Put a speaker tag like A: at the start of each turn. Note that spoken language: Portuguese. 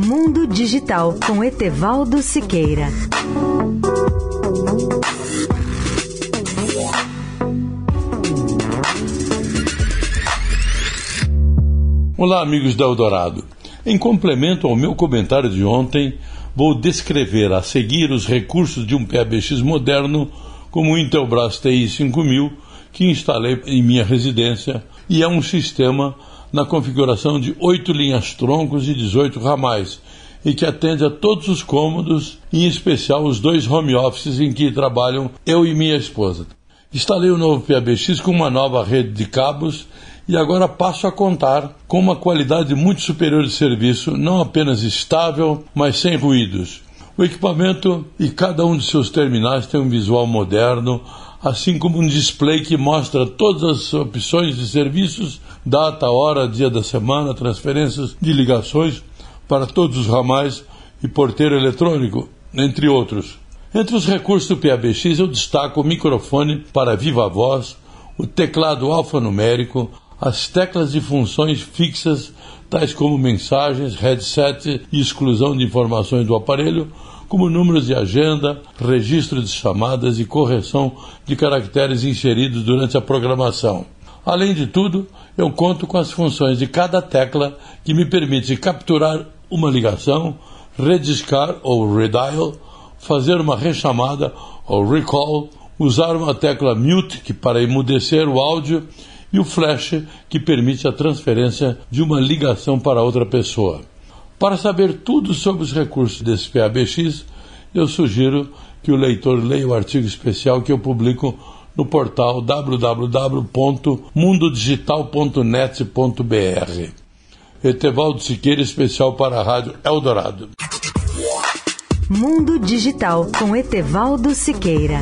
A: Mundo Digital com Etevaldo Siqueira.
B: Olá, amigos da Eldorado. Em complemento ao meu comentário de ontem, vou descrever a seguir os recursos de um PABX moderno como o Intelbras TI 5000 que instalei em minha residência e é um sistema na configuração de oito linhas troncos e 18 ramais, e que atende a todos os cômodos, em especial os dois home offices em que trabalham eu e minha esposa. Instalei o novo PABX com uma nova rede de cabos e agora passo a contar com uma qualidade muito superior de serviço, não apenas estável, mas sem ruídos. O equipamento e cada um de seus terminais tem um visual moderno, assim como um display que mostra todas as opções de serviços, data, hora, dia da semana, transferências de ligações para todos os ramais e porteiro eletrônico, entre outros. Entre os recursos do PABX eu destaco o microfone para viva voz, o teclado alfanumérico, as teclas de funções fixas, tais como mensagens, headset e exclusão de informações do aparelho, como números de agenda, registro de chamadas e correção de caracteres inseridos durante a programação. Além de tudo, eu conto com as funções de cada tecla que me permite capturar uma ligação, rediscar ou redial, fazer uma rechamada ou recall, usar uma tecla mute que para emudecer o áudio e o flash que permite a transferência de uma ligação para outra pessoa. Para saber tudo sobre os recursos desse PABX, eu sugiro que o leitor leia o artigo especial que eu publico no portal www.mundodigital.net.br. Etevaldo Siqueira, especial para a Rádio Eldorado.
A: Mundo Digital com Etevaldo Siqueira.